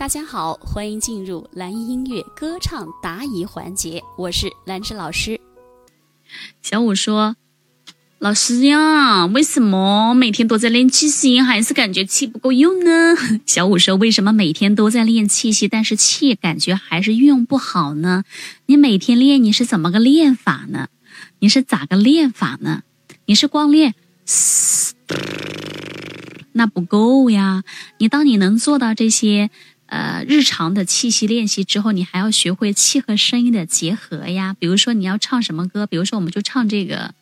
大家好，欢迎进入蓝音乐歌唱答疑环节，我是兰芝老师。小五说：“老师呀，为什么每天都在练气息，还是感觉气不够用呢？” 小五说：“为什么每天都在练气息，但是气感觉还是运用不好呢？你每天练，你是怎么个练法呢？你是咋个练法呢？你是光练，那不够呀！你当你能做到这些。”呃，日常的气息练习之后，你还要学会气和声音的结合呀。比如说你要唱什么歌，比如说我们就唱这个，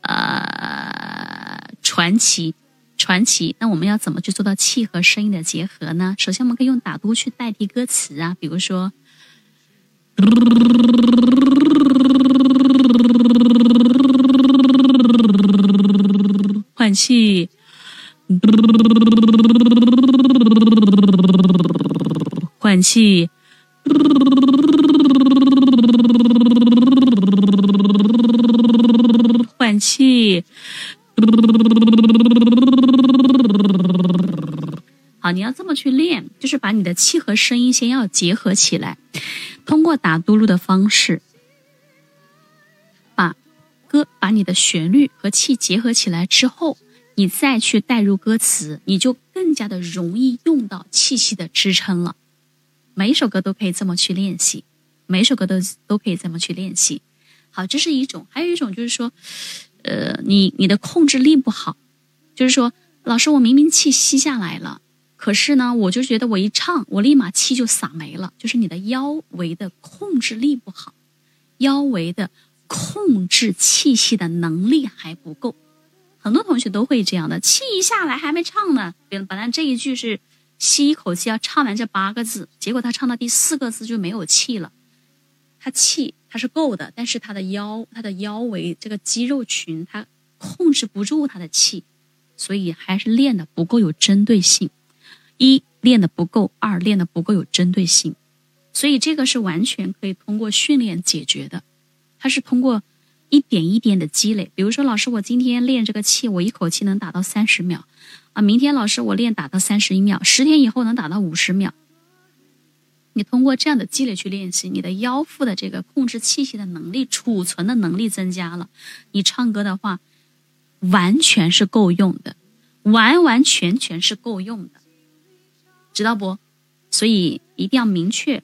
呃，传奇，传奇。那我们要怎么去做到气和声音的结合呢？首先，我们可以用打嘟去代替歌词啊，比如说，换气。换气，换气。好，你要这么去练，就是把你的气和声音先要结合起来，通过打嘟噜的方式，把歌把你的旋律和气结合起来之后，你再去带入歌词，你就更加的容易用到气息的支撑了。每一首歌都可以这么去练习，每一首歌都都可以这么去练习。好，这是一种，还有一种就是说，呃，你你的控制力不好，就是说，老师，我明明气吸下来了，可是呢，我就觉得我一唱，我立马气就撒没了，就是你的腰围的控制力不好，腰围的控制气息的能力还不够。很多同学都会这样的，气一下来还没唱呢，本来这一句是。吸一口气要唱完这八个字，结果他唱到第四个字就没有气了。他气他是够的，但是他的腰他的腰围这个肌肉群他控制不住他的气，所以还是练的不够有针对性。一练的不够，二练的不够有针对性，所以这个是完全可以通过训练解决的。它是通过一点一点的积累，比如说老师，我今天练这个气，我一口气能达到三十秒。啊，明天老师我练打到三十一秒，十天以后能打到五十秒。你通过这样的积累去练习，你的腰腹的这个控制气息的能力、储存的能力增加了，你唱歌的话完全是够用的，完完全全是够用的，知道不？所以一定要明确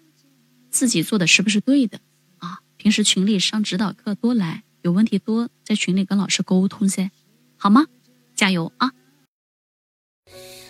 自己做的是不是对的啊！平时群里上指导课多来，有问题多在群里跟老师沟通噻，好吗？加油啊！